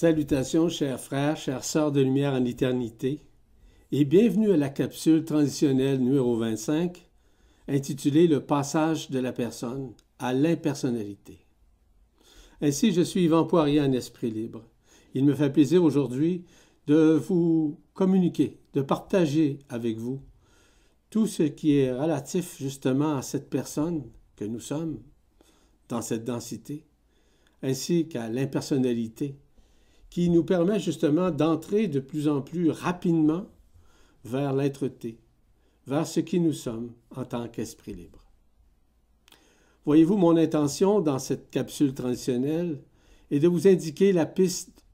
Salutations, chers frères, chères sœurs de lumière en éternité, et bienvenue à la capsule transitionnelle numéro 25, intitulée Le passage de la personne à l'impersonnalité. Ainsi, je suis Yvan Poirier en esprit libre. Il me fait plaisir aujourd'hui de vous communiquer, de partager avec vous tout ce qui est relatif justement à cette personne que nous sommes dans cette densité, ainsi qu'à l'impersonnalité qui nous permet justement d'entrer de plus en plus rapidement vers l'être-té, vers ce qui nous sommes en tant qu'esprit libre. Voyez-vous, mon intention dans cette capsule transitionnelle est de vous indiquer la piste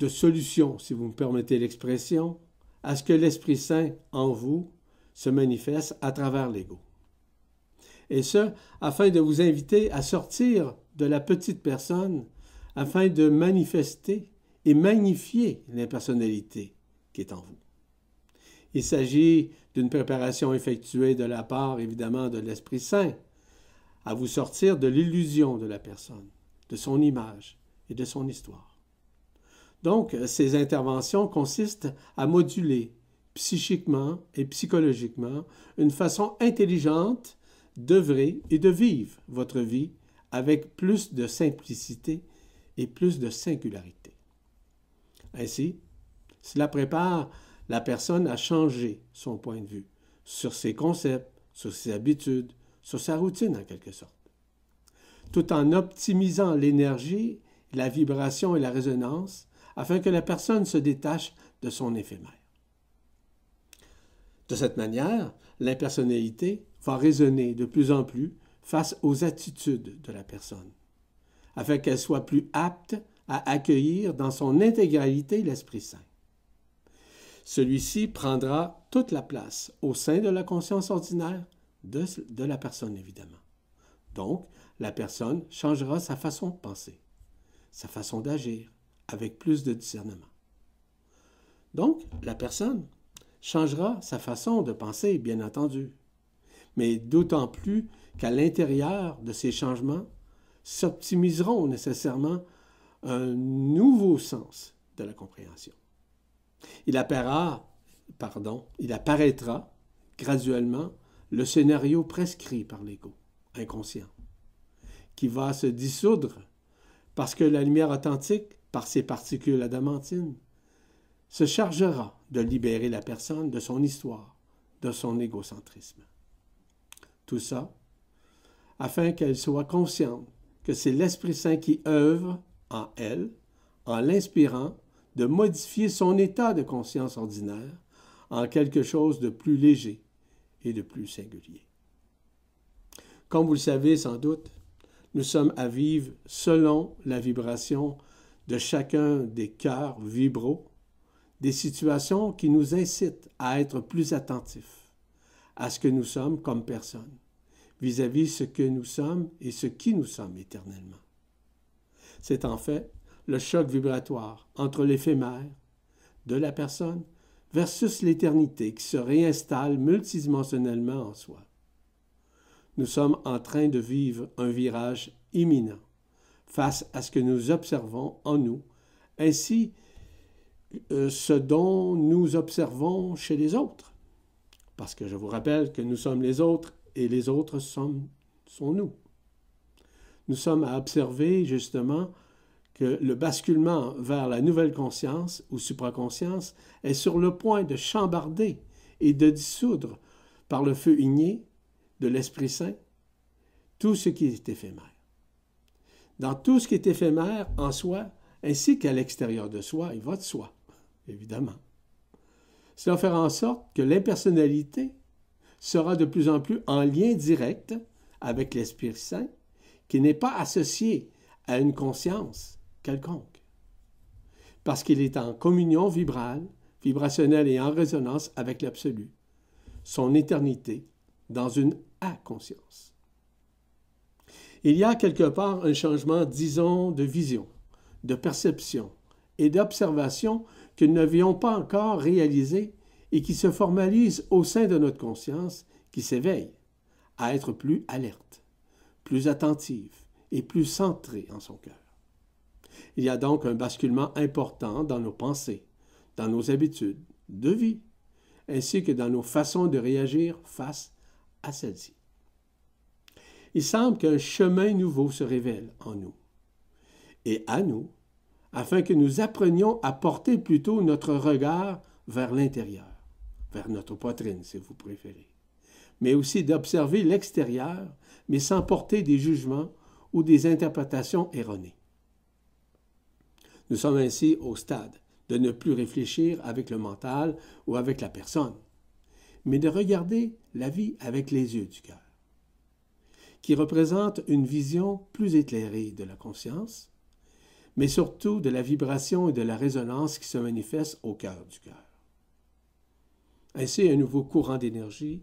de solution, si vous me permettez l'expression, à ce que l'Esprit Saint en vous se manifeste à travers l'ego. Et ce, afin de vous inviter à sortir de la petite personne afin de manifester et magnifier l'impersonnalité qui est en vous. Il s'agit d'une préparation effectuée de la part, évidemment, de l'Esprit Saint, à vous sortir de l'illusion de la personne, de son image et de son histoire. Donc, ces interventions consistent à moduler psychiquement et psychologiquement une façon intelligente d'œuvrer et de vivre votre vie avec plus de simplicité et plus de singularité. Ainsi, cela prépare la personne à changer son point de vue sur ses concepts, sur ses habitudes, sur sa routine en quelque sorte, tout en optimisant l'énergie, la vibration et la résonance afin que la personne se détache de son éphémère. De cette manière, l'impersonnalité va résonner de plus en plus face aux attitudes de la personne afin qu'elle soit plus apte à accueillir dans son intégralité l'Esprit Saint. Celui-ci prendra toute la place au sein de la conscience ordinaire de, de, la personne, évidemment. Donc, la personne changera sa façon de penser, sa façon d'agir, avec plus de discernement. Donc, la personne changera sa façon de penser, bien entendu, mais d'autant plus qu'à l'intérieur de ces changements s'optimiseront nécessairement un nouveau sens de la compréhension. Il apparaîtra, pardon, il apparaîtra graduellement le scénario prescrit par l'ego inconscient, qui va se dissoudre parce que la lumière authentique, par ses particules adamantines, se chargera de libérer la personne de son histoire, de son égocentrisme. Tout ça afin qu'elle soit consciente que c'est l'Esprit Saint qui œuvre en elle, en l'inspirant, de modifier son état de conscience ordinaire en quelque chose de plus léger et de plus singulier. Comme vous le savez sans doute, nous sommes à vivre selon la vibration de chacun des cœurs vibraux, des situations qui nous incitent à être plus attentifs à ce que nous sommes comme personnes vis-à-vis ce que nous sommes et ce qui nous sommes éternellement. C'est en fait le choc vibratoire entre l'éphémère de la personne versus l'éternité qui se réinstalle multidimensionnellement en soi. Nous sommes en train de vivre un virage imminent face à ce que nous observons en nous, ainsi euh, ce dont nous observons chez les autres. Parce que je vous rappelle que nous sommes les autres et les autres sommes, sont nous. Nous sommes à observer justement que le basculement vers la nouvelle conscience ou supraconscience est sur le point de chambarder et de dissoudre par le feu igné de l'Esprit Saint tout ce qui est éphémère. Dans tout ce qui est éphémère en soi, ainsi qu'à l'extérieur de soi, il va de soi, évidemment. Cela fera en sorte que l'impersonnalité sera de plus en plus en lien direct avec l'Esprit Saint, qui n'est pas associé à une conscience quelconque, parce qu'il est en communion vibrale, vibrationnelle et en résonance avec l'absolu, son éternité dans une à-conscience. Il y a quelque part un changement, disons, de vision, de perception et d'observation que nous n'avions pas encore réalisé et qui se formalise au sein de notre conscience qui s'éveille à être plus alerte, plus attentive et plus centrée en son cœur. Il y a donc un basculement important dans nos pensées, dans nos habitudes de vie, ainsi que dans nos façons de réagir face à celles-ci. Il semble qu'un chemin nouveau se révèle en nous et à nous, afin que nous apprenions à porter plutôt notre regard vers l'intérieur, vers notre poitrine si vous préférez, mais aussi d'observer l'extérieur, mais sans porter des jugements ou des interprétations erronées. Nous sommes ainsi au stade de ne plus réfléchir avec le mental ou avec la personne, mais de regarder la vie avec les yeux du cœur, qui représente une vision plus éclairée de la conscience, mais surtout de la vibration et de la résonance qui se manifestent au cœur du cœur. Ainsi, un nouveau courant d'énergie,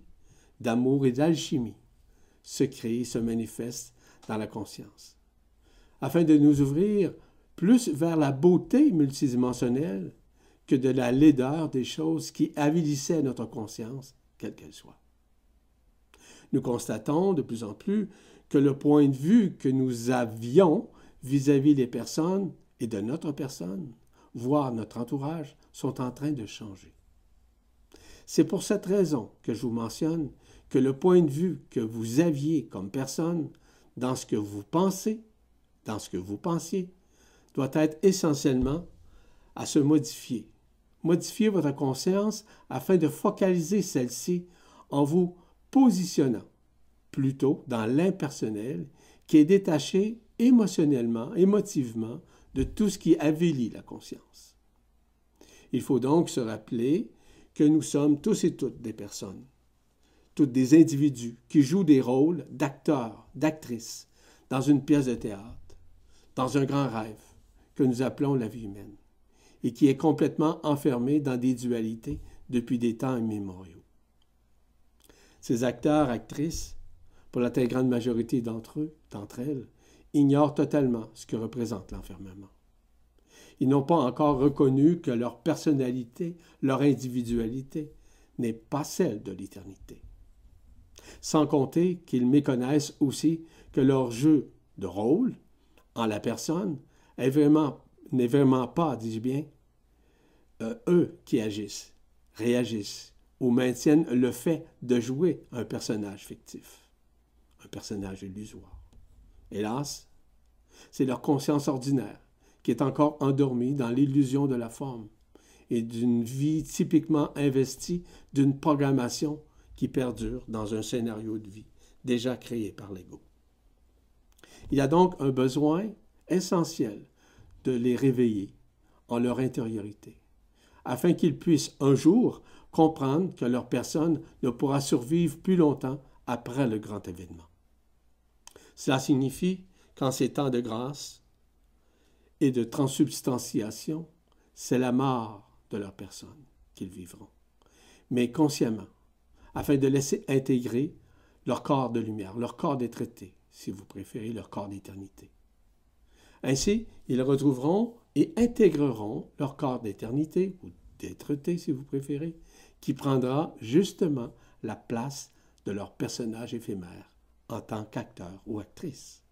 d'amour et d'alchimie se crée et se manifeste dans la conscience, afin de nous ouvrir plus vers la beauté multidimensionnelle que de la laideur des choses qui avilissaient notre conscience, quelle qu'elle soit. Nous constatons de plus en plus que le point de vue que nous avions vis-à-vis des personnes et de notre personne, voire notre entourage, sont en train de changer. C'est pour cette raison que je vous mentionne que le point de vue que vous aviez comme personne dans ce que vous pensez, dans ce que vous pensiez, doit être essentiellement à se modifier. Modifier votre conscience afin de focaliser celle-ci en vous positionnant plutôt dans l'impersonnel qui est détaché émotionnellement, émotivement, de tout ce qui avilit la conscience. Il faut donc se rappeler que nous sommes tous et toutes des personnes, toutes des individus qui jouent des rôles d'acteurs, d'actrices dans une pièce de théâtre, dans un grand rêve que nous appelons la vie humaine, et qui est complètement enfermé dans des dualités depuis des temps immémoriaux. Ces acteurs, actrices, pour la très grande majorité d'entre eux, d'entre elles, ignorent totalement ce que représente l'enfermement. Ils n'ont pas encore reconnu que leur personnalité, leur individualité, n'est pas celle de l'éternité. Sans compter qu'ils méconnaissent aussi que leur jeu de rôle en la personne n'est vraiment, pas, dis-je bien, euh, eux qui agissent, réagissent ou maintiennent le fait de jouer un personnage fictif, un personnage illusoire. Hélas, c'est leur conscience ordinaire qui est encore endormie dans l'illusion de la forme et d'une vie typiquement investie d'une programmation qui perdure dans un scénario de vie déjà créé par l'ego. Il y a donc un besoin essentiel de les réveiller en leur intériorité, afin qu'ils puissent un jour comprendre que leur personne ne pourra survivre plus longtemps après le grand événement. Cela signifie qu'en ces temps de grâce et de transubstantiation, c'est la mort de leur personne qu'ils vivront, mais consciemment, afin de laisser intégrer leur corps de lumière, leur corps d'être si vous préférez, leur corps d'éternité. Ainsi, ils retrouveront et intégreront leur corps d'éternité, ou d'être si vous préférez, qui prendra justement la place de leur personnage éphémère en tant qu'acteur ou actrice.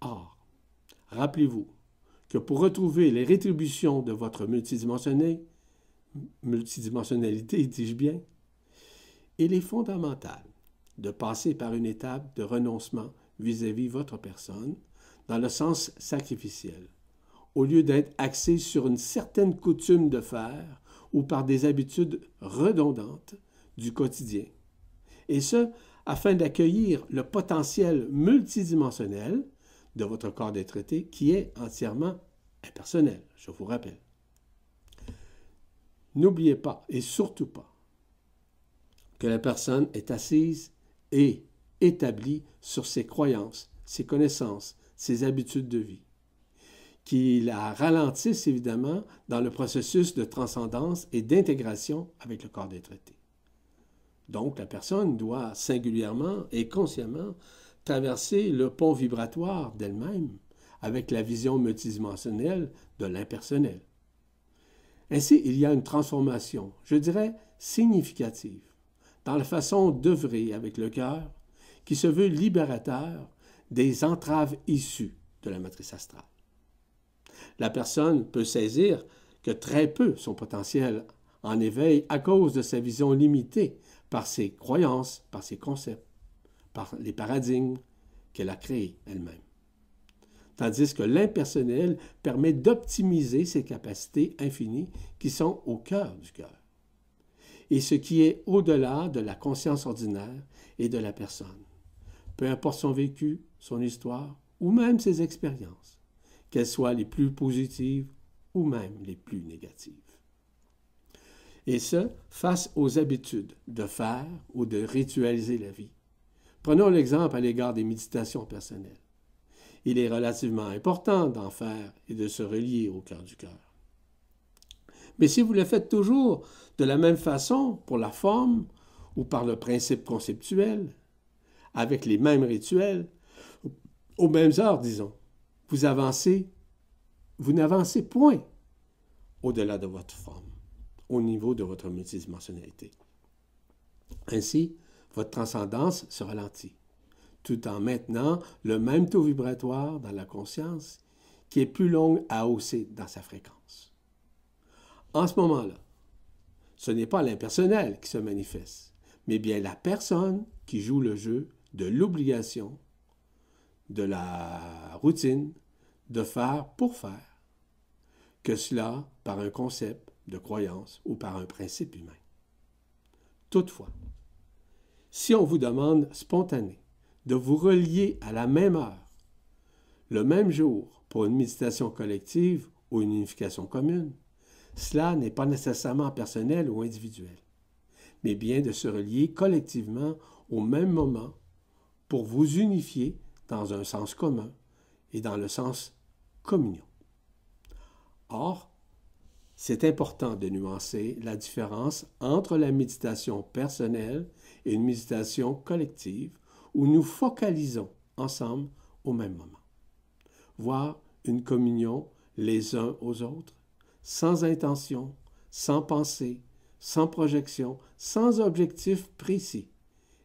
Or, rappelez-vous que pour retrouver les rétributions de votre multidimensionnalité, dis-je bien, il est fondamental de passer par une étape de renoncement vis-à-vis -vis votre personne dans le sens sacrificiel, au lieu d'être axé sur une certaine coutume de faire ou par des habitudes redondantes du quotidien. Et ce, afin d'accueillir le potentiel multidimensionnel de votre corps d'être qui est entièrement impersonnel, je vous rappelle. N'oubliez pas, et surtout pas, que la personne est assise et établie sur ses croyances, ses connaissances, ses habitudes de vie, qui la ralentissent évidemment dans le processus de transcendance et d'intégration avec le corps d'être donc, la personne doit singulièrement et consciemment traverser le pont vibratoire d'elle-même avec la vision multidimensionnelle de l'impersonnel. Ainsi, il y a une transformation, je dirais, significative dans la façon d'œuvrer avec le cœur qui se veut libérateur des entraves issues de la matrice astrale. La personne peut saisir que très peu son potentiel en éveil à cause de sa vision limitée par ses croyances, par ses concepts, par les paradigmes qu'elle a créés elle-même. Tandis que l'impersonnel permet d'optimiser ses capacités infinies qui sont au cœur du cœur. Et ce qui est au-delà de la conscience ordinaire et de la personne, peu importe son vécu, son histoire ou même ses expériences, qu'elles soient les plus positives ou même les plus négatives. Et ce, face aux habitudes de faire ou de ritualiser la vie. Prenons l'exemple à l'égard des méditations personnelles. Il est relativement important d'en faire et de se relier au cœur du cœur. Mais si vous le faites toujours de la même façon pour la forme ou par le principe conceptuel, avec les mêmes rituels, aux mêmes heures, disons, vous avancez, vous n'avancez point au-delà de votre forme, au niveau de votre multidimensionnalité. Ainsi, votre transcendance se ralentit, tout en maintenant le même taux vibratoire dans la conscience qui est plus long à hausser dans sa fréquence. En ce moment-là, ce n'est pas l'impersonnel qui se manifeste, mais bien la personne qui joue le jeu de l'obligation, de la routine, de faire pour faire, que cela par un concept de croyance ou par un principe humain. Toutefois, si on vous demande spontané de vous relier à la même heure, le même jour, pour une méditation collective ou une unification commune, cela n'est pas nécessairement personnel ou individuel, mais bien de se relier collectivement au même moment pour vous unifier dans un sens commun et dans le sens communion. Or, c'est important de nuancer la différence entre la méditation personnelle et une méditation collective où nous focalisons ensemble au même moment. Voir une communion les uns aux autres, sans intention, sans pensée, sans projection, sans objectif précis,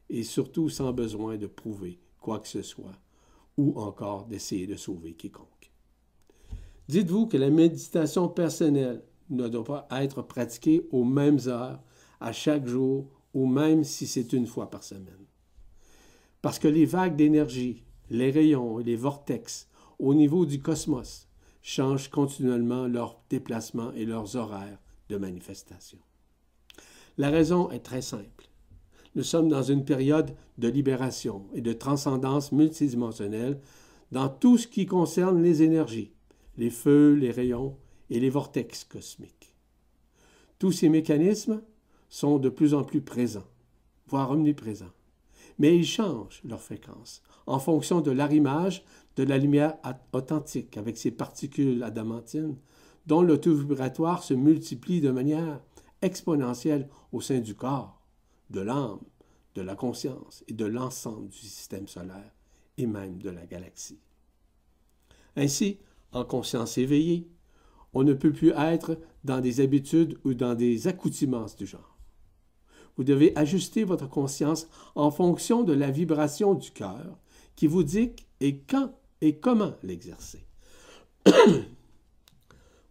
et surtout sans besoin de prouver quoi que ce soit, ou encore d'essayer de sauver quiconque. Dites-vous que la méditation personnelle ne doit pas être pratiquée aux mêmes heures, à chaque jour, ou même si c'est une fois par semaine. Parce que les vagues d'énergie, les rayons et les vortex au niveau du cosmos changent continuellement leurs déplacements et leurs horaires de manifestation. La raison est très simple. Nous sommes dans une période de libération et de transcendance multidimensionnelle dans tout ce qui concerne les énergies, les feux, les rayons et les vortex cosmiques. Tous ces mécanismes sont de plus en plus présents, voire omniprésents, mais ils changent leur fréquence en fonction de l'arrimage de la lumière authentique avec ses particules adamantines, dont le taux vibratoire se multiplie de manière exponentielle au sein du corps, de l'âme, de la conscience et de l'ensemble du système solaire et même de la galaxie. Ainsi, en conscience éveillée, on ne peut plus être dans des habitudes ou dans des accoutumances du genre. Vous devez ajuster votre conscience en fonction de la vibration du cœur qui vous dit et quand et comment l'exercer.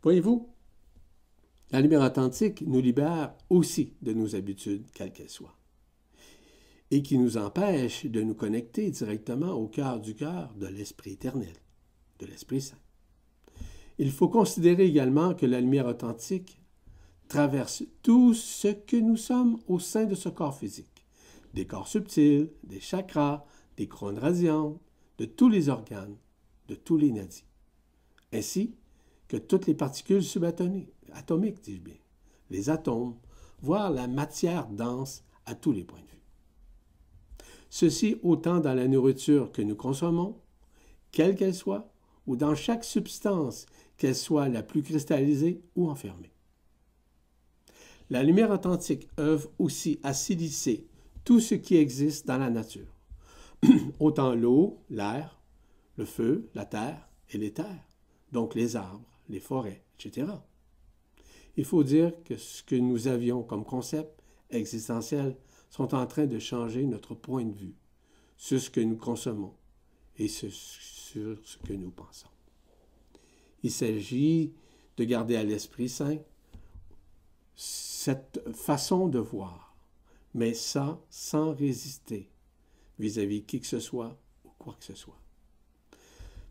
Voyez-vous, la lumière authentique nous libère aussi de nos habitudes, quelles qu'elles soient, et qui nous empêche de nous connecter directement au cœur du cœur de l'Esprit éternel, de l'Esprit Saint. Il faut considérer également que la lumière authentique traverse tout ce que nous sommes au sein de ce corps physique, des corps subtils, des chakras, des couronnes radiantes, de tous les organes, de tous les nadis, ainsi que toutes les particules subatomiques, atomiques, dis-je bien, les atomes, voire la matière dense à tous les points de vue. Ceci autant dans la nourriture que nous consommons, quelle qu'elle soit, ou dans chaque substance, qu'elle soit la plus cristallisée ou enfermée. La lumière authentique œuvre aussi à silicer tout ce qui existe dans la nature, autant l'eau, l'air, le feu, la terre et les terres, donc les arbres, les forêts, etc. Il faut dire que ce que nous avions comme concept existentiel sont en train de changer notre point de vue sur ce que nous consommons et sur ce que nous pensons. Il s'agit de garder à l'Esprit Saint cette façon de voir, mais ça sans résister vis-à-vis -vis qui que ce soit ou quoi que ce soit.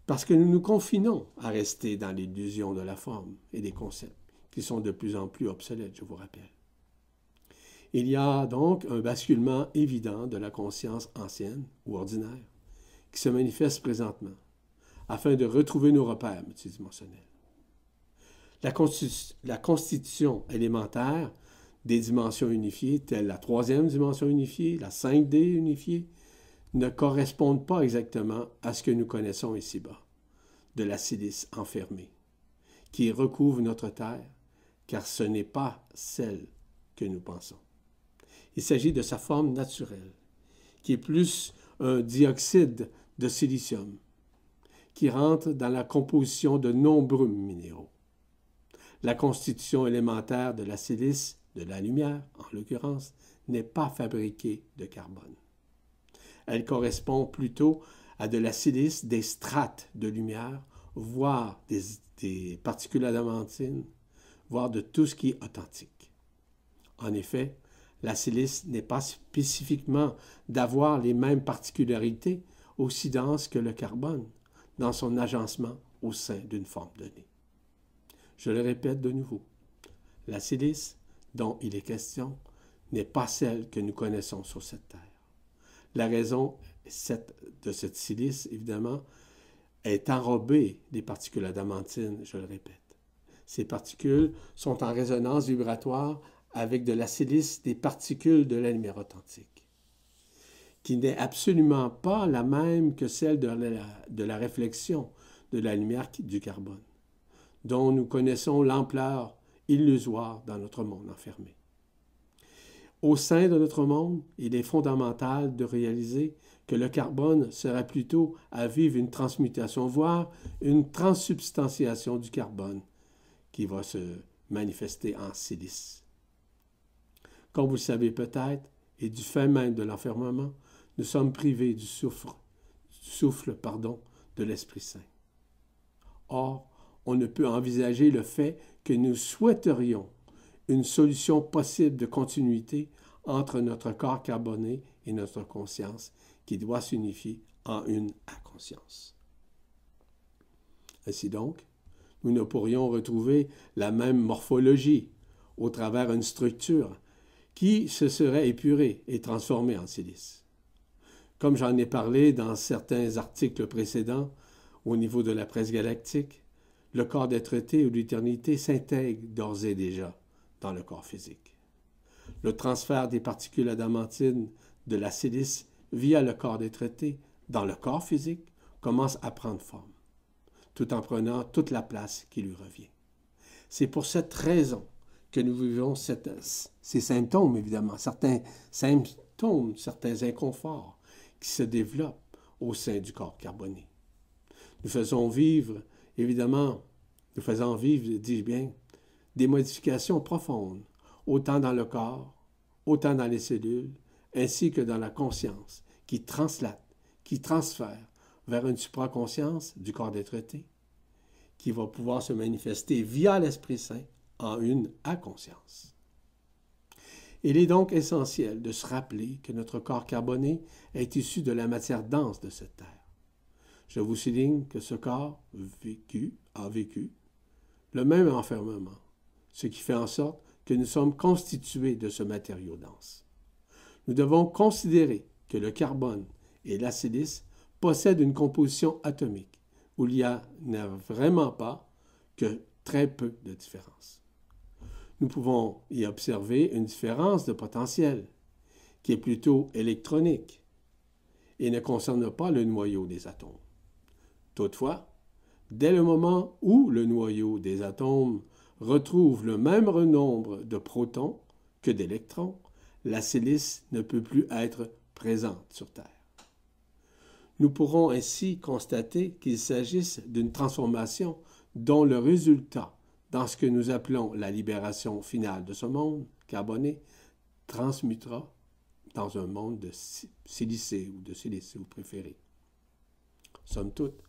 Parce que nous nous confinons à rester dans l'illusion de la forme et des concepts qui sont de plus en plus obsolètes, je vous rappelle. Il y a donc un basculement évident de la conscience ancienne ou ordinaire qui se manifeste présentement afin de retrouver nos repères multidimensionnels. La, la constitution élémentaire des dimensions unifiées, telles la troisième dimension unifiée, la 5D unifiée, ne correspondent pas exactement à ce que nous connaissons ici-bas, de la silice enfermée, qui recouvre notre Terre, car ce n'est pas celle que nous pensons. Il s'agit de sa forme naturelle, qui est plus un dioxyde de silicium, qui rentre dans la composition de nombreux minéraux. La constitution élémentaire de la silice, de la lumière en l'occurrence, n'est pas fabriquée de carbone. Elle correspond plutôt à de la silice des strates de lumière, voire des, particules adamantines, voire de tout ce qui est authentique. En effet, la silice n'est pas spécifiquement d'avoir les mêmes particularités aussi denses que le carbone dans son agencement au sein d'une forme donnée. Je le répète de nouveau, la silice dont il est question n'est pas celle que nous connaissons sur cette Terre. La raison de cette silice, évidemment, est enrobée des particules adamantines, je le répète. Ces particules sont en résonance vibratoire avec de la silice des particules de la lumière authentique, qui n'est absolument pas la même que celle de la, de la réflexion de la lumière du carbone, dont nous connaissons l'ampleur illusoire dans notre monde enfermé. Au sein de notre monde, il est fondamental de réaliser que le carbone sera plutôt à vivre une transmutation, voire une transsubstantiation du carbone qui va se manifester en silice. Comme vous le savez peut-être, et du fait même de l'enfermement, nous sommes privés du souffle, du souffle pardon, de l'Esprit Saint. Or, on ne peut envisager le fait que nous souhaiterions une solution possible de continuité entre notre corps carboné et notre conscience qui doit s'unifier en une inconscience. Ainsi donc, nous ne pourrions retrouver la même morphologie au travers d'une structure qui se serait épuré et transformé en silice. Comme j'en ai parlé dans certains articles précédents, au niveau de la presse galactique, le corps d'être-té ou l'éternité s'intègre d'ores et déjà dans le corps physique. Le transfert des particules adamantines de la silice via le corps d'être-té dans le corps physique commence à prendre forme, tout en prenant toute la place qui lui revient. C'est pour cette raison que nous vivons ces symptômes, évidemment, certains symptômes, certains inconforts qui se développent au sein du corps carboné. Nous faisons vivre, évidemment, nous faisons vivre, dis-je bien, des modifications profondes, autant dans le corps, autant dans les cellules, ainsi que dans la conscience, qui translate, qui transfère vers une supraconscience du corps d'être qui va pouvoir se manifester via l'Esprit Saint en une à conscience. Il est donc essentiel de se rappeler que notre corps carboné est issu de la matière dense de cette terre. Je vous souligne que ce corps vécu, a vécu le même enfermement, ce qui fait en sorte que nous sommes constitués de ce matériau dense. Nous devons considérer que le carbone et la possèdent une composition atomique où il n'y a vraiment pas que très peu de différence nous pouvons y observer une différence de potentiel, qui est plutôt électronique et ne concerne pas le noyau des atomes. Toutefois, dès le moment où le noyau des atomes retrouve le même nombre de protons que d'électrons, la silice ne peut plus être présente sur Terre. Nous pourrons ainsi constater qu'il s'agisse d'une transformation dont le résultat dans ce que nous appelons la libération finale de ce monde carboné, transmutera dans un monde de silicé ou de silicé, vous préférez. Somme toute,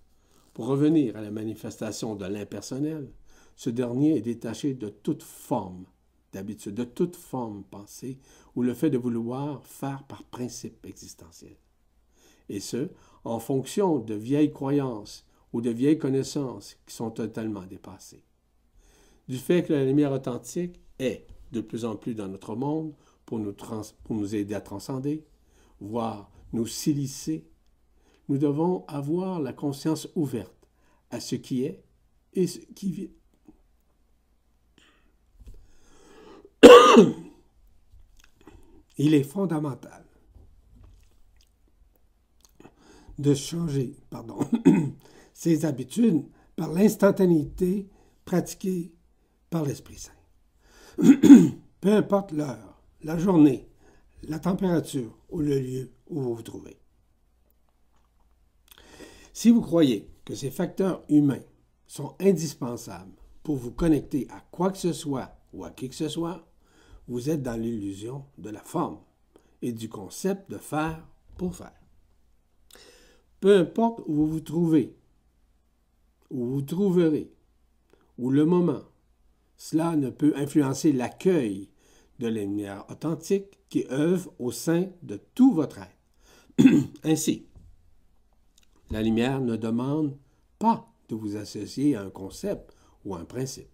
Pour revenir à la manifestation de l'impersonnel, ce dernier est détaché de toute forme d'habitude, de toute forme pensée ou le fait de vouloir faire par principe existentiel. Et ce, en fonction de vieilles croyances ou de vieilles connaissances qui sont totalement dépassées. Du fait que la lumière authentique est de plus en plus dans notre monde pour nous, pour nous aider à transcender, voire nous silicer, nous devons avoir la conscience ouverte à ce qui est et ce qui vient. Il est fondamental de changer pardon, ses habitudes par l'instantanéité pratiquée par l'Esprit Saint. Peu importe l'heure, la journée, la température ou le lieu où vous vous trouvez. Si vous croyez que ces facteurs humains sont indispensables pour vous connecter à quoi que ce soit ou à qui que ce soit, vous êtes dans l'illusion de la forme et du concept de faire pour faire. Peu importe où vous vous trouvez, où vous trouverez, ou le moment, cela ne peut influencer l'accueil de lumière authentique qui œuvre au sein de tout votre être. Ainsi, la lumière ne demande pas de vous associer à un concept ou à un principe.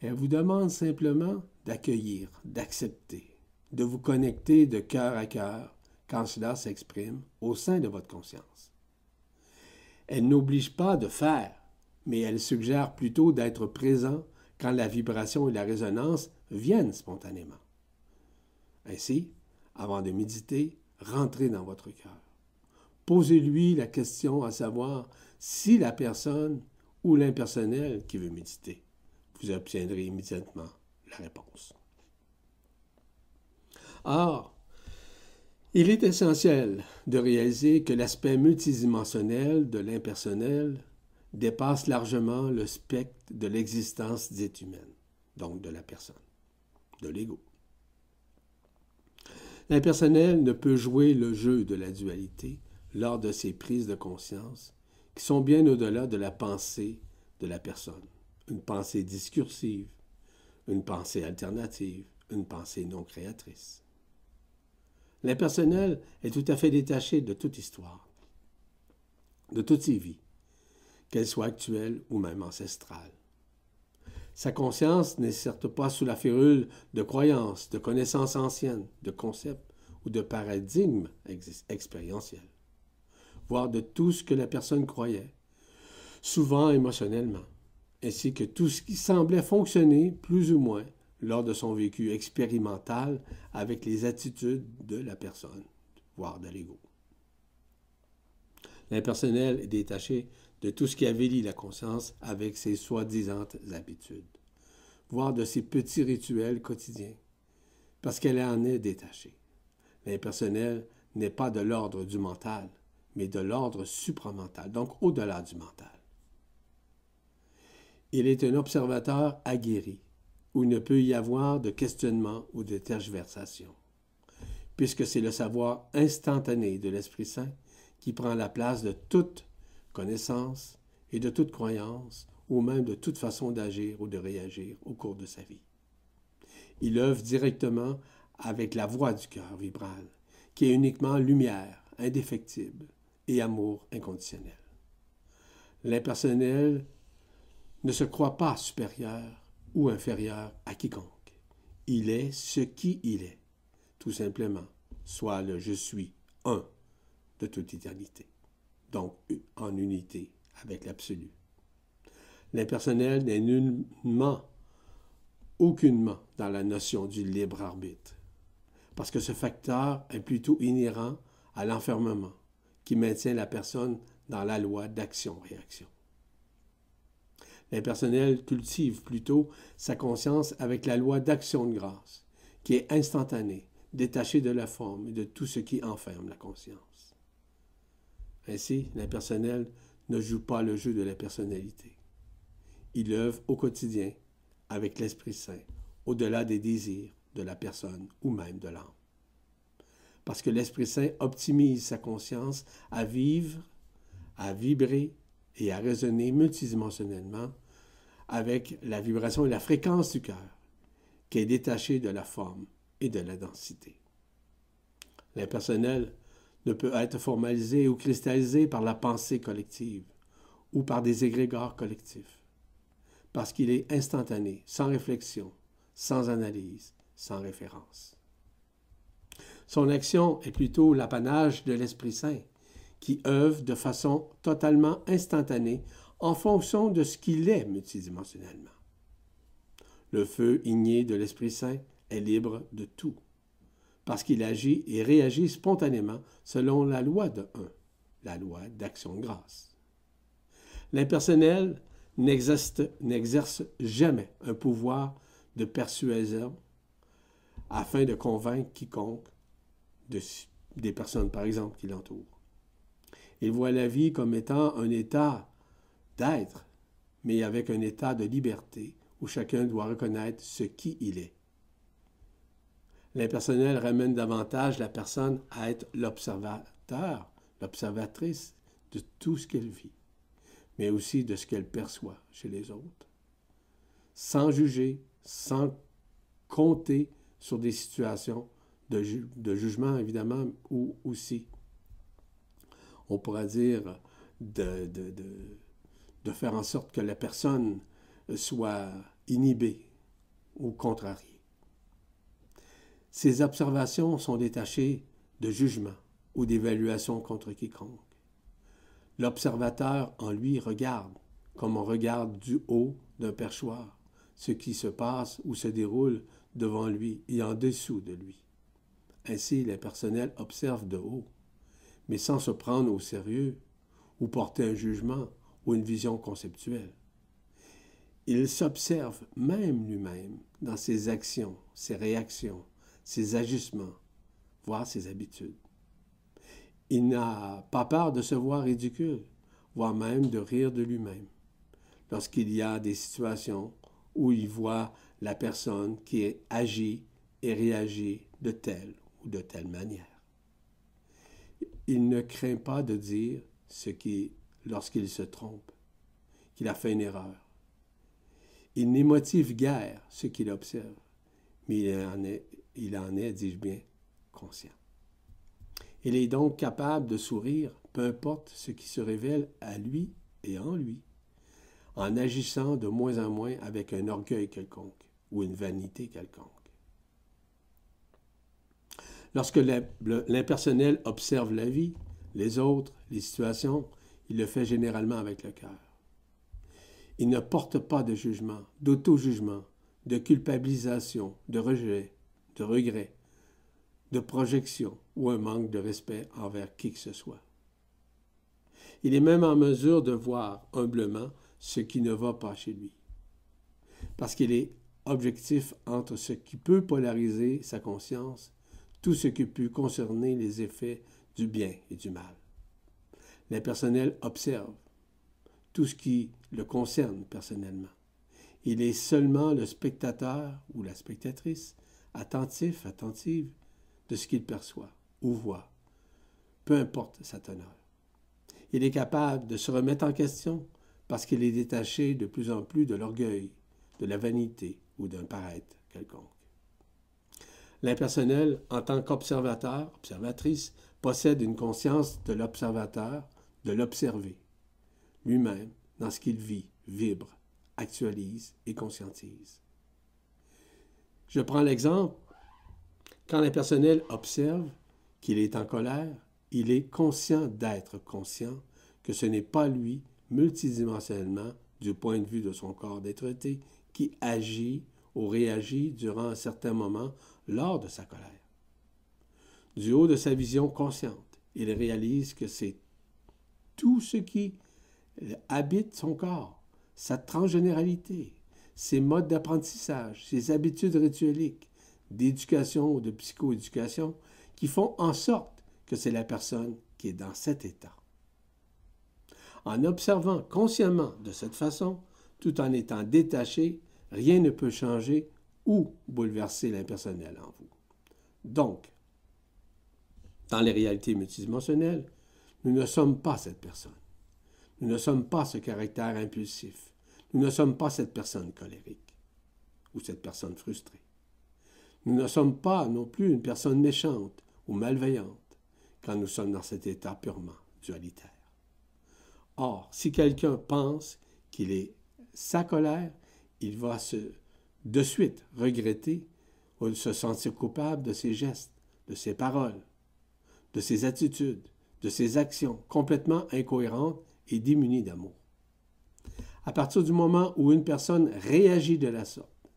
Elle vous demande simplement d'accueillir, d'accepter, de vous connecter de cœur à cœur quand cela s'exprime au sein de votre conscience. Elle n'oblige pas de faire, mais elle suggère plutôt d'être présent quand la vibration et la résonance viennent spontanément. Ainsi, avant de méditer, rentrez dans votre cœur. Posez-lui la question à savoir si la personne ou l'impersonnel qui veut méditer. Vous obtiendrez immédiatement la réponse. Or, il est essentiel de réaliser que l'aspect multidimensionnel de l'impersonnel dépasse largement le spectre de l'existence dite humaine, donc de la personne, de l'ego. L'impersonnel ne peut jouer le jeu de la dualité lors de ses prises de conscience qui sont bien au-delà de la pensée de la personne, une pensée discursive, une pensée alternative, une pensée non créatrice. L'impersonnel est tout à fait détaché de toute histoire, de toutes ses vies, qu'elles soient actuelles ou même ancestrales. Sa conscience n'est certes pas sous la férule de croyances, de connaissances anciennes, de concepts ou de paradigmes expérientiels, voire de tout ce que la personne croyait, souvent émotionnellement ainsi que tout ce qui semblait fonctionner plus ou moins lors de son vécu expérimental avec les attitudes de la personne, voire de l'ego. L'impersonnel est détaché de tout ce qui avilit la conscience avec ses soi-disant habitudes, voire de ses petits rituels quotidiens, parce qu'elle en est détachée. L'impersonnel n'est pas de l'ordre du mental, mais de l'ordre supramental, donc au-delà du mental. Il est un observateur aguerri, où il ne peut y avoir de questionnement ou de tergiversation, puisque c'est le savoir instantané de l'Esprit Saint qui prend la place de toute connaissance et de toute croyance, ou même de toute façon d'agir ou de réagir au cours de sa vie. Il œuvre directement avec la voix du cœur vibral, qui est uniquement lumière, indéfectible et amour inconditionnel. L'impersonnel ne se croit pas supérieur ou inférieur à quiconque. Il est ce qui il est, tout simplement, soit le je suis un de toute éternité, donc en unité avec l'absolu. L'impersonnel n'est nullement, aucunement dans la notion du libre arbitre, parce que ce facteur est plutôt inhérent à l'enfermement qui maintient la personne dans la loi d'action-réaction. L'impersonnel cultive plutôt sa conscience avec la loi d'action de grâce, qui est instantanée, détachée de la forme et de tout ce qui enferme la conscience. Ainsi, l'impersonnel ne joue pas le jeu de la personnalité. Il œuvre au quotidien avec l'Esprit Saint, au-delà des désirs de la personne ou même de l'âme. Parce que l'Esprit Saint optimise sa conscience à vivre, à vibrer et à résonner multidimensionnellement avec la vibration et la fréquence du cœur, qui est détachée de la forme et de la densité. L'impersonnel ne peut être formalisé ou cristallisé par la pensée collective ou par des égrégores collectifs, parce qu'il est instantané, sans réflexion, sans analyse, sans référence. Son action est plutôt l'apanage de l'Esprit Saint, qui œuvre de façon totalement instantanée en fonction de ce qu'il est multidimensionnellement. Le feu igné de l'Esprit Saint est libre de tout, parce qu'il agit et réagit spontanément selon la loi de un, la loi d'action de grâce. L'impersonnel n'exerce jamais un pouvoir de persuasion afin de convaincre quiconque des personnes, par exemple, qui l'entourent. Il voit la vie comme étant un état d'être, mais avec un état de liberté où chacun doit reconnaître ce qui il est. L'impersonnel ramène davantage la personne à être l'observateur, l'observatrice de tout ce qu'elle vit, mais aussi de ce qu'elle perçoit chez les autres, sans juger, sans compter sur des situations de, jugement, évidemment, ou aussi, on pourra dire, de, de faire en sorte que la personne soit inhibée ou contrariée. Ces observations sont détachées de jugement ou d'évaluation contre quiconque. L'observateur en lui regarde, comme on regarde du haut d'un perchoir, ce qui se passe ou se déroule devant lui et en dessous de lui. Ainsi, l'impersonnel observe de haut, mais sans se prendre au sérieux ou porter un jugement ou une vision conceptuelle. Il s'observe même lui-même dans ses actions, ses réactions, ses ajustements, voire ses habitudes. Il n'a pas peur de se voir ridicule, voire même de rire de lui-même, lorsqu'il y a des situations où il voit la personne qui agit et réagit de telle de telle manière. Il ne craint pas de dire ce qui, lorsqu'il se trompe, qu'il a fait une erreur. Il n'émotive guère ce qu'il observe, mais il en est, il en est, dis-je bien, conscient. Il est donc capable de sourire, peu importe ce qui se révèle à lui et en lui, en agissant de moins en moins avec un orgueil quelconque ou une vanité quelconque. Lorsque l'impersonnel observe la vie, les autres, les situations, il le fait généralement avec le cœur. Il ne porte pas de jugement, d'auto-jugement, de culpabilisation, de rejet, de regret, de projection ou un manque de respect envers qui que ce soit. Il est même en mesure de voir humblement ce qui ne va pas chez lui, parce qu'il est objectif entre ce qui peut polariser sa conscience, tout ce qui peut concerner les effets du bien et du mal. L'impersonnel observe tout ce qui le concerne personnellement. Il est seulement le spectateur ou la spectatrice attentif, attentive de ce qu'il perçoit ou voit, peu importe sa teneur. Il est capable de se remettre en question parce qu'il est détaché de plus en plus de l'orgueil, de la vanité ou d'un paraître quelconque. L'impersonnel, en tant qu'observateur, observatrice, possède une conscience de l'observateur, de l'observer, lui-même, dans ce qu'il vit, vibre, actualise et conscientise. Je prends l'exemple, quand l'impersonnel observe qu'il est en colère, il est conscient d'être conscient que ce n'est pas lui, multidimensionnellement, du point de vue de son corps d'être qui agit ou réagit durant un certain moment lors de sa colère. Du haut de sa vision consciente, il réalise que c'est tout ce qui habite son corps, sa transgénéralité, ses modes d'apprentissage, ses habitudes ritueliques, d'éducation ou de psychoéducation, qui font en sorte que c'est la personne qui est dans cet état. En observant consciemment de cette façon, tout en étant détaché, rien ne peut changer ou bouleverser l'impersonnel en vous. Donc, dans les réalités multidimensionnelles, nous ne sommes pas cette personne. Nous ne sommes pas ce caractère impulsif. Nous ne sommes pas cette personne colérique ou cette personne frustrée. Nous ne sommes pas non plus une personne méchante ou malveillante quand nous sommes dans cet état purement dualitaire. Or, si quelqu'un pense qu'il est sa colère, il va se, de suite regretter ou se sentir coupable de ses gestes, de ses paroles, de ses attitudes, de ses actions complètement incohérentes et démunies d'amour. À partir du moment où une personne réagit de la sorte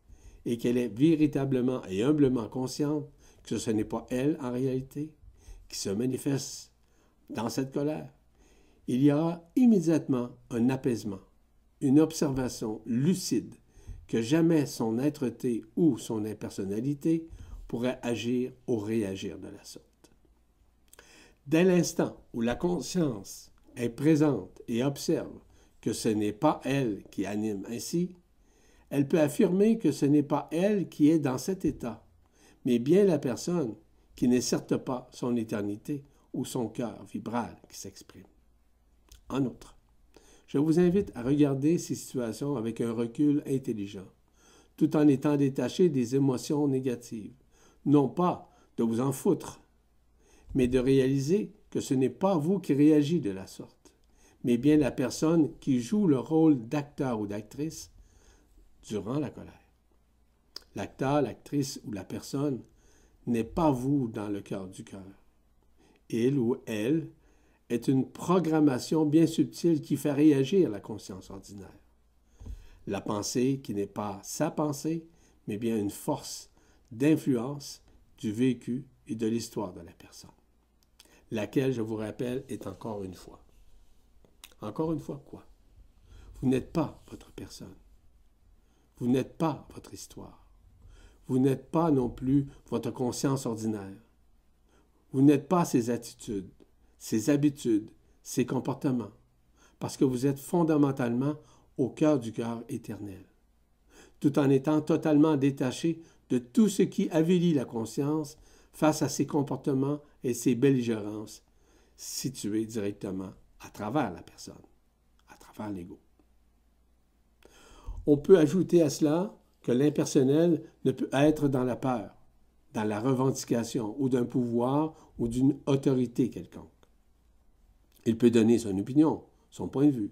et qu'elle est véritablement et humblement consciente que ce n'est pas elle en réalité qui se manifeste dans cette colère, il y aura immédiatement un apaisement, une observation lucide que jamais son être-té ou son impersonnalité pourrait agir ou réagir de la sorte. Dès l'instant où la conscience est présente et observe que ce n'est pas elle qui anime ainsi, elle peut affirmer que ce n'est pas elle qui est dans cet état, mais bien la personne qui n'est certes pas son éternité ou son cœur vibral qui s'exprime. En outre, je vous invite à regarder ces situations avec un recul intelligent, tout en étant détaché des émotions négatives. Non pas de vous en foutre, mais de réaliser que ce n'est pas vous qui réagissez de la sorte, mais bien la personne qui joue le rôle d'acteur ou d'actrice durant la colère. L'acteur, l'actrice ou la personne n'est pas vous dans le cœur du cœur. Il ou elle est une programmation bien subtile qui fait réagir la conscience ordinaire. La pensée qui n'est pas sa pensée, mais bien une force d'influence du vécu et de l'histoire de la personne, laquelle, je vous rappelle, est encore une fois. Encore une fois quoi? Vous n'êtes pas votre personne. Vous n'êtes pas votre histoire. Vous n'êtes pas non plus votre conscience ordinaire. Vous n'êtes pas ses attitudes ses habitudes, ses comportements, parce que vous êtes fondamentalement au cœur du cœur éternel, tout en étant totalement détaché de tout ce qui avilit la conscience face à ses comportements et ses belligérances situés directement à travers la personne, à travers l'ego. On peut ajouter à cela que l'impersonnel ne peut être dans la peur, dans la revendication ou d'un pouvoir ou d'une autorité quelconque. Il peut donner son opinion, son point de vue,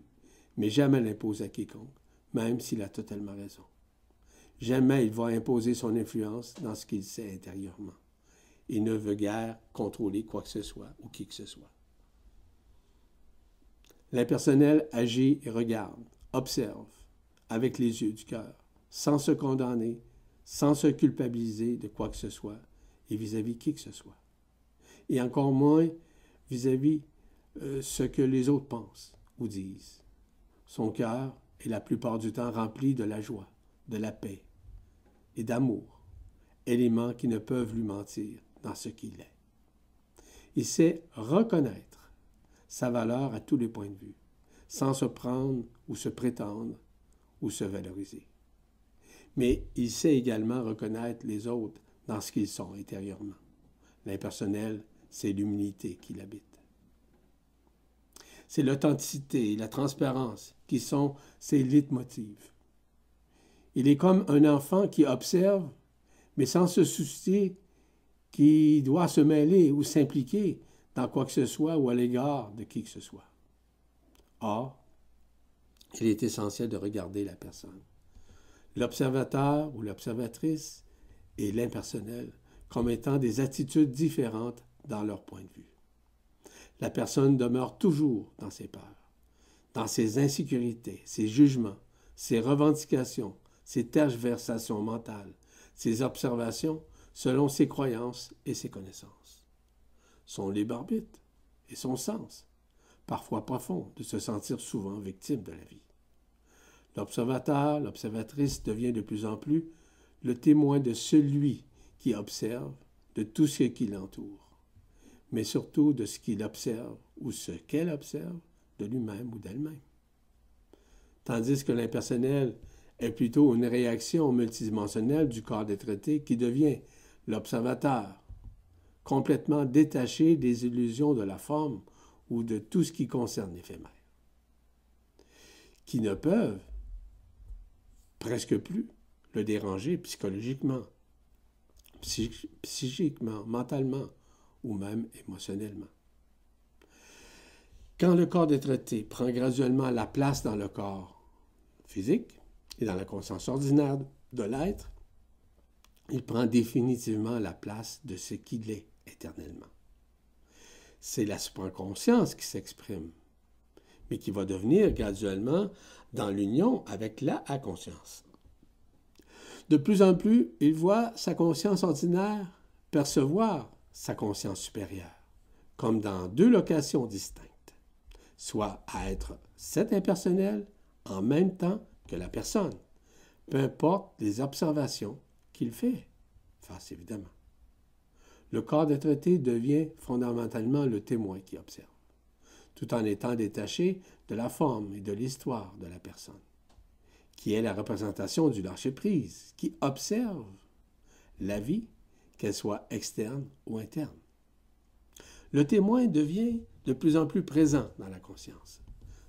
mais jamais l'imposer à quiconque, même s'il a totalement raison. Jamais il va imposer son influence dans ce qu'il sait intérieurement. Il ne veut guère contrôler quoi que ce soit ou qui que ce soit. L'impersonnel agit et regarde, observe, avec les yeux du cœur, sans se condamner, sans se culpabiliser de quoi que ce soit et vis-à-vis qui que ce soit. Et encore moins vis-à-vis euh, ce que les autres pensent ou disent. Son cœur est la plupart du temps rempli de la joie, de la paix et d'amour, éléments qui ne peuvent lui mentir dans ce qu'il est. Il sait reconnaître sa valeur à tous les points de vue, sans se prendre ou se prétendre ou se valoriser. Mais il sait également reconnaître les autres dans ce qu'ils sont intérieurement. L'impersonnel, c'est l'humilité qui l'habite c'est l'authenticité la transparence qui sont ses leitmotivs. Il est comme un enfant qui observe, mais sans se soucier qu'il doit se mêler ou s'impliquer dans quoi que ce soit ou à l'égard de qui que ce soit. Or, il est essentiel de regarder la personne, l'observateur ou l'observatrice et l'impersonnel comme étant des attitudes différentes dans leur point de vue la personne demeure toujours dans ses peurs, dans ses insécurités, ses jugements, ses revendications, ses tergiversations mentales, ses observations selon ses croyances et ses connaissances. Son libre arbitre et son sens, parfois profond, de se sentir souvent victime de la vie. L'observateur, l'observatrice devient de plus en plus le témoin de celui qui observe de tout ce qui l'entoure mais surtout de ce qu'il observe ou ce qu'elle observe de lui-même ou d'elle-même. Tandis que l'impersonnel est plutôt une réaction multidimensionnelle du corps des traités qui devient l'observateur, complètement détaché des illusions de la forme ou de tout ce qui concerne l'éphémère. qui ne peuvent presque plus le déranger psychologiquement, psychiquement, mentalement ou même émotionnellement. Quand le corps des traités prend graduellement la place dans le corps physique et dans la conscience ordinaire de l'être, il prend définitivement la place de ce qu'il est éternellement. C'est la supraconscience qui s'exprime, mais qui va devenir graduellement dans l'union avec la conscience. De plus en plus, il voit sa conscience ordinaire percevoir sa conscience supérieure, comme dans deux locations distinctes, soit à être cet impersonnel en même temps que la personne, peu importe les observations qu'il fait face, évidemment. Le corps de traité devient fondamentalement le témoin qui observe, tout en étant détaché de la forme et de l'histoire de la personne, qui est la représentation du lâcher-prise, qui observe la vie qu'elle soit externe ou interne. Le témoin devient de plus en plus présent dans la conscience.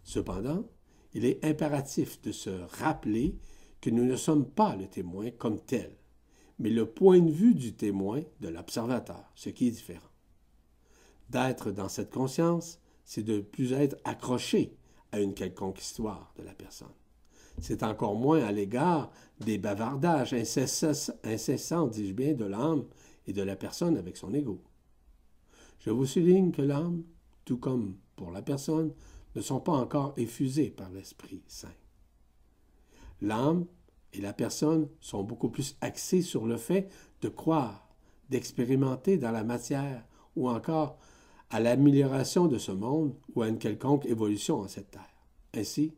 Cependant, il est impératif de se rappeler que nous ne sommes pas le témoin comme tel, mais le point de vue du témoin, de l'observateur, ce qui est différent. D'être dans cette conscience, c'est de plus être accroché à une quelconque histoire de la personne. C'est encore moins à l'égard des bavardages incessants, dis-je bien, de l'âme et de la personne avec son ego. Je vous souligne que l'âme, tout comme pour la personne, ne sont pas encore effusés par l'Esprit Saint. L'âme et la personne sont beaucoup plus axés sur le fait de croire, d'expérimenter dans la matière ou encore à l'amélioration de ce monde ou à une quelconque évolution en cette terre. Ainsi,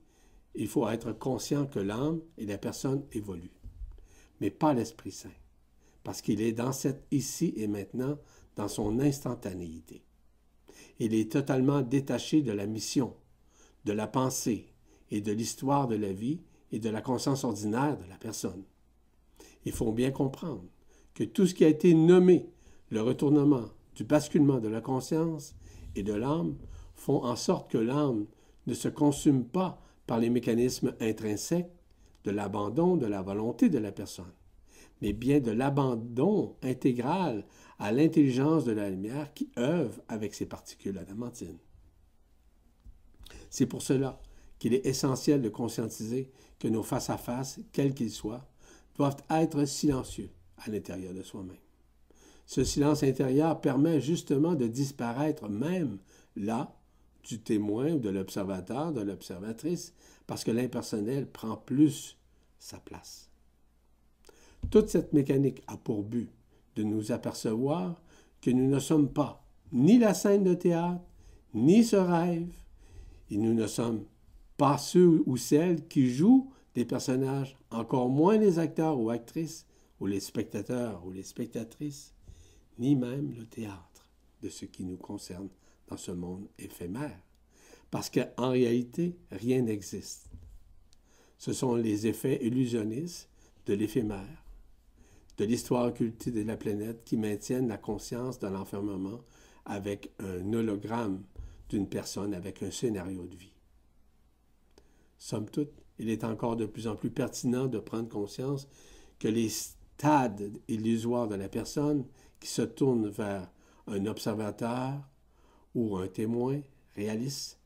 il faut être conscient que l'âme et la personne évoluent, mais pas l'Esprit Saint parce qu'il est dans cette ici et maintenant, dans son instantanéité. Il est totalement détaché de la mission, de la pensée et de l'histoire de la vie et de la conscience ordinaire de la personne. Il faut bien comprendre que tout ce qui a été nommé le retournement du basculement de la conscience et de l'âme font en sorte que l'âme ne se consume pas par les mécanismes intrinsèques de l'abandon de la volonté de la personne mais bien de l'abandon intégral à l'intelligence de la lumière qui œuvre avec ses particules adamantines. C'est pour cela qu'il est essentiel de conscientiser que nos face-à-face, quels qu'ils soient, doivent être silencieux à l'intérieur de soi-même. Ce silence intérieur permet justement de disparaître même là du témoin ou de l'observateur, de l'observatrice, parce que l'impersonnel prend plus sa place. Toute cette mécanique a pour but de nous apercevoir que nous ne sommes pas ni la scène de théâtre, ni ce rêve, et nous ne sommes pas ceux ou celles qui jouent des personnages, encore moins les acteurs ou actrices, ou les spectateurs ou les spectatrices, ni même le théâtre de ce qui nous concerne dans ce monde éphémère. Parce qu'en réalité, rien n'existe. Ce sont les effets illusionnistes de l'éphémère de l'histoire occultée de la planète qui maintiennent la conscience de l'enfermement avec un hologramme d'une personne avec un scénario de vie. Somme toute, il est encore de plus en plus pertinent de prendre conscience que les stades illusoires de la personne qui se tournent vers un observateur ou un témoin réaliste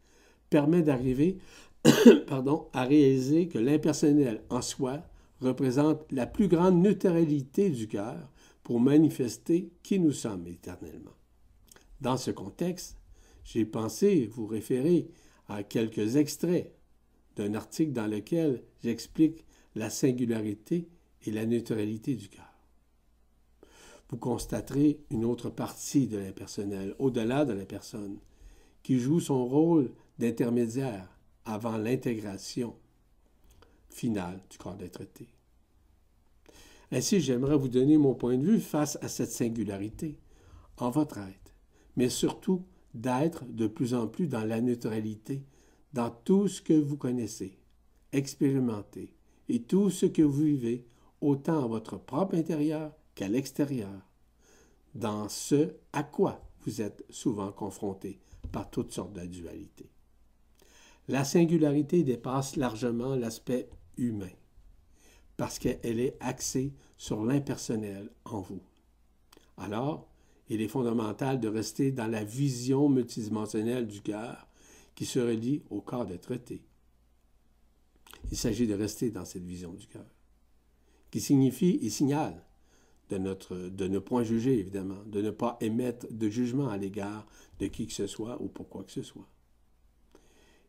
permet d'arriver à réaliser que l'impersonnel en soi représente la plus grande neutralité du cœur pour manifester qui nous sommes éternellement. Dans ce contexte, j'ai pensé vous référer à quelques extraits d'un article dans lequel j'explique la singularité et la neutralité du cœur. Vous constaterez une autre partie de l'impersonnel, au-delà de la personne, qui joue son rôle d'intermédiaire avant l'intégration finale du corps d'être traité. Ainsi, j'aimerais vous donner mon point de vue face à cette singularité, en votre aide, mais surtout d'être de plus en plus dans la neutralité, dans tout ce que vous connaissez, expérimentez, et tout ce que vous vivez, autant à votre propre intérieur qu'à l'extérieur, dans ce à quoi vous êtes souvent confronté par toutes sortes de dualités. La singularité dépasse largement l'aspect humain parce qu'elle est axée sur l'impersonnel en vous. Alors, il est fondamental de rester dans la vision multidimensionnelle du cœur qui se relie au corps d'être traité. Il s'agit de rester dans cette vision du cœur, qui signifie et signale de, ne point juger, évidemment, de ne pas émettre de jugement à l'égard de qui que ce soit ou pour quoi que ce soit.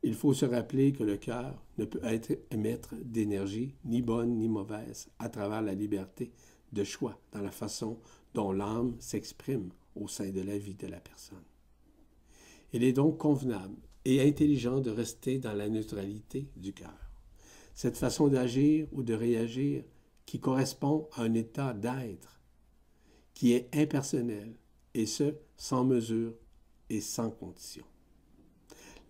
Il faut se rappeler que le cœur ne peut être émettre d'énergie, ni bonne ni mauvaise, à travers la liberté de choix dans la façon dont l'âme s'exprime au sein de la vie de la personne. Il est donc convenable et intelligent de rester dans la neutralité du cœur. Cette façon d'agir ou de réagir qui correspond à un état d'être qui est impersonnel, et ce, sans mesure et sans condition.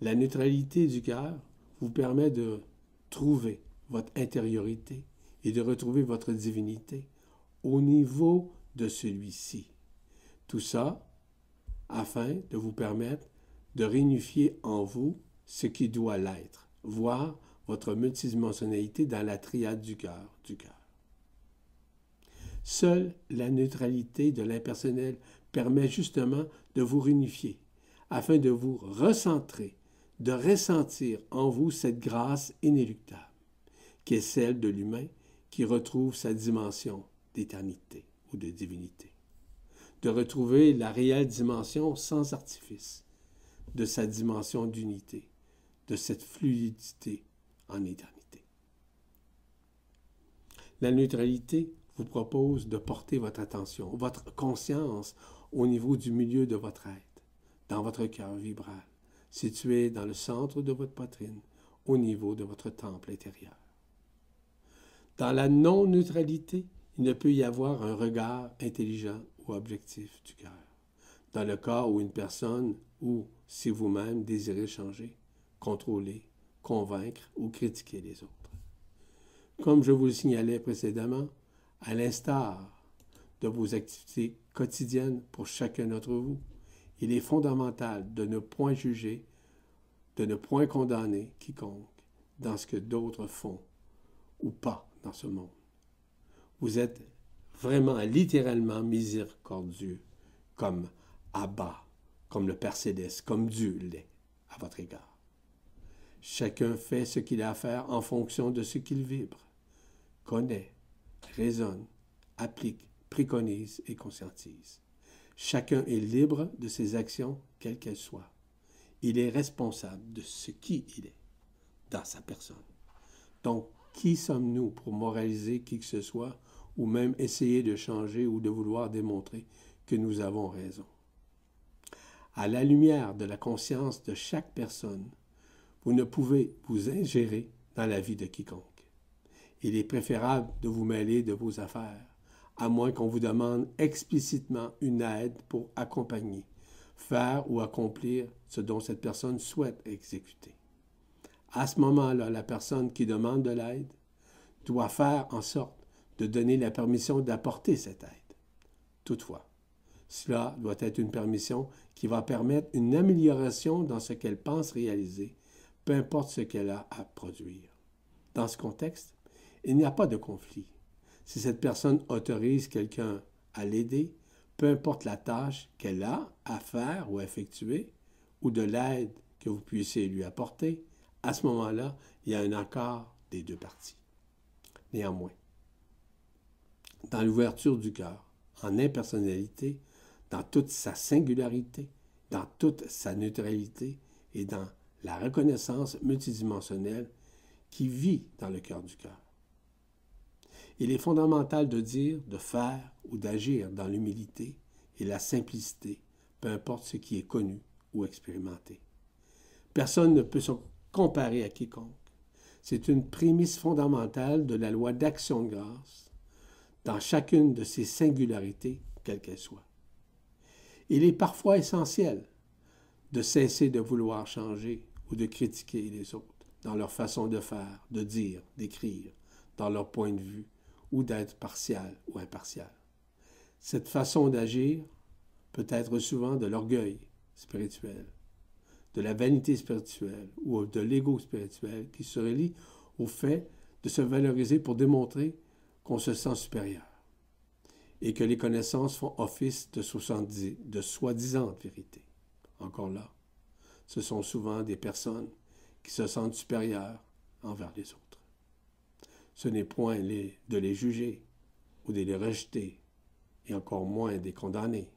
La neutralité du cœur vous permet de trouver votre intériorité et de retrouver votre divinité au niveau de celui-ci. Tout ça afin de vous permettre de réunifier en vous ce qui doit l'être, voir votre multidimensionnalité dans la triade du cœur, du cœur. Seule la neutralité de l'impersonnel permet justement de vous réunifier, afin de vous recentrer, de ressentir en vous cette grâce inéluctable, qui est celle de l'humain qui retrouve sa dimension d'éternité ou de divinité, de retrouver la réelle dimension sans artifice, de sa dimension d'unité, de cette fluidité en éternité. La neutralité vous propose de porter votre attention, votre conscience au niveau du milieu de votre être, dans votre cœur vibral, situé dans le centre de votre poitrine, au niveau de votre temple intérieur. Dans la non-neutralité, il ne peut y avoir un regard intelligent ou objectif du cœur. Dans le cas où une personne ou si vous-même désirez changer, contrôler, convaincre ou critiquer les autres. Comme je vous le signalais précédemment, à l'instar de vos activités quotidiennes pour chacun d'entre vous, il est fondamental de ne point juger, de ne point condamner quiconque dans ce que d'autres font ou pas dans ce monde. Vous êtes vraiment littéralement miséricordieux comme Abba comme le Père Céleste, comme Dieu l'est à votre égard. Chacun fait ce qu'il a à faire en fonction de ce qu'il vibre, connaît, raisonne, applique, préconise et conscientise. Chacun est libre de ses actions, quelles qu'elles soient. Il est responsable de ce qui il est dans sa personne. Donc, qui sommes-nous pour moraliser qui que ce soit ou même essayer de changer ou de vouloir démontrer que nous avons raison? à la lumière de la conscience de chaque personne, vous ne pouvez vous ingérer dans la vie de quiconque. Il est préférable de vous mêler de vos affaires, à moins qu'on vous demande explicitement une aide pour accompagner, faire ou accomplir ce dont cette personne souhaite exécuter. À ce moment-là, la personne qui demande de l'aide doit faire en sorte de donner la permission d'apporter cette aide. Toutefois, cela doit être une permission qui va permettre une amélioration dans ce qu'elle pense réaliser, peu importe ce qu'elle a à produire. Dans ce contexte, il n'y a pas de conflit. Si cette personne autorise quelqu'un à l'aider, peu importe la tâche qu'elle a à faire ou à effectuer, ou de l'aide que vous puissiez lui apporter, à ce moment-là, il y a un accord des deux parties. Néanmoins, dans l'ouverture du cœur, en impersonnalité, dans toute sa singularité, dans toute sa neutralité et dans la reconnaissance multidimensionnelle qui vit dans le cœur du cœur. Il est fondamental de dire, de faire ou d'agir dans l'humilité et la simplicité, peu importe ce qui est connu ou expérimenté. Personne ne peut se comparer à quiconque. C'est une prémisse fondamentale de la loi d'action de grâce dans chacune de ses singularités, quelles qu'elles soient. Il est parfois essentiel de cesser de vouloir changer ou de critiquer les autres dans leur façon de faire, de dire, d'écrire, dans leur point de vue, ou d'être partial ou impartial. Cette façon d'agir peut être souvent de l'orgueil spirituel, de la vanité spirituelle ou de l'ego spirituel qui se relie au fait de se valoriser pour démontrer qu'on se sent supérieur et que les connaissances font office de, de soi-disant vérité. Encore là, ce sont souvent des personnes qui se sentent supérieures envers les autres. Ce n'est point de les juger ou de les rejeter, et encore moins de les condamner,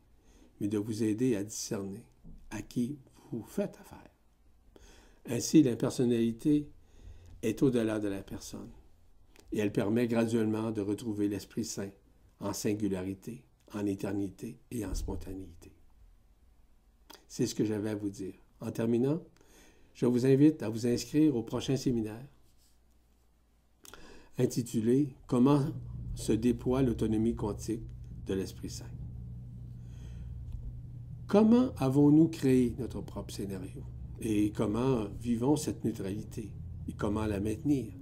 mais de vous aider à discerner à qui vous faites affaire. Ainsi, l'impersonnalité est au-delà de la personne, et elle permet graduellement de retrouver l'Esprit Saint en singularité, en éternité et en spontanéité. C'est ce que j'avais à vous dire. En terminant, je vous invite à vous inscrire au prochain séminaire intitulé Comment se déploie l'autonomie quantique de l'Esprit Saint. Comment avons-nous créé notre propre scénario? Et comment vivons cette neutralité? Et comment la maintenir?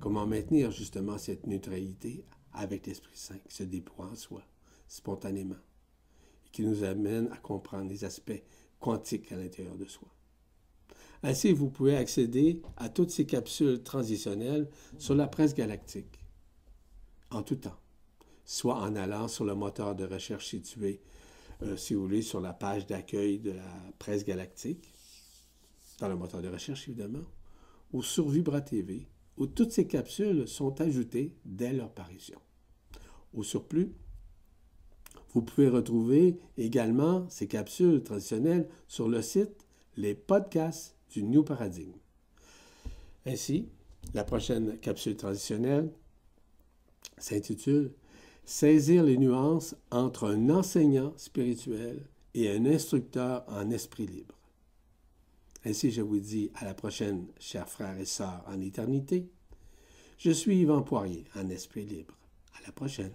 Comment maintenir justement cette neutralité avec l'Esprit Saint qui se déploie en soi spontanément et qui nous amène à comprendre les aspects quantiques à l'intérieur de soi? Ainsi, vous pouvez accéder à toutes ces capsules transitionnelles sur la presse galactique, en tout temps, soit en allant sur le moteur de recherche situé, euh, si vous voulez, sur la page d'accueil de la presse galactique, dans le moteur de recherche évidemment, ou sur Vibra TV, où toutes ces capsules sont ajoutées dès leur parution. Au surplus, vous pouvez retrouver également ces capsules traditionnelles sur le site Les podcasts du New Paradigme. Ainsi, la prochaine capsule traditionnelle s'intitule Saisir les nuances entre un enseignant spirituel et un instructeur en esprit libre. Ainsi, je vous dis à la prochaine, chers frères et sœurs en éternité. Je suis Yvan Poirier, en esprit libre. À la prochaine.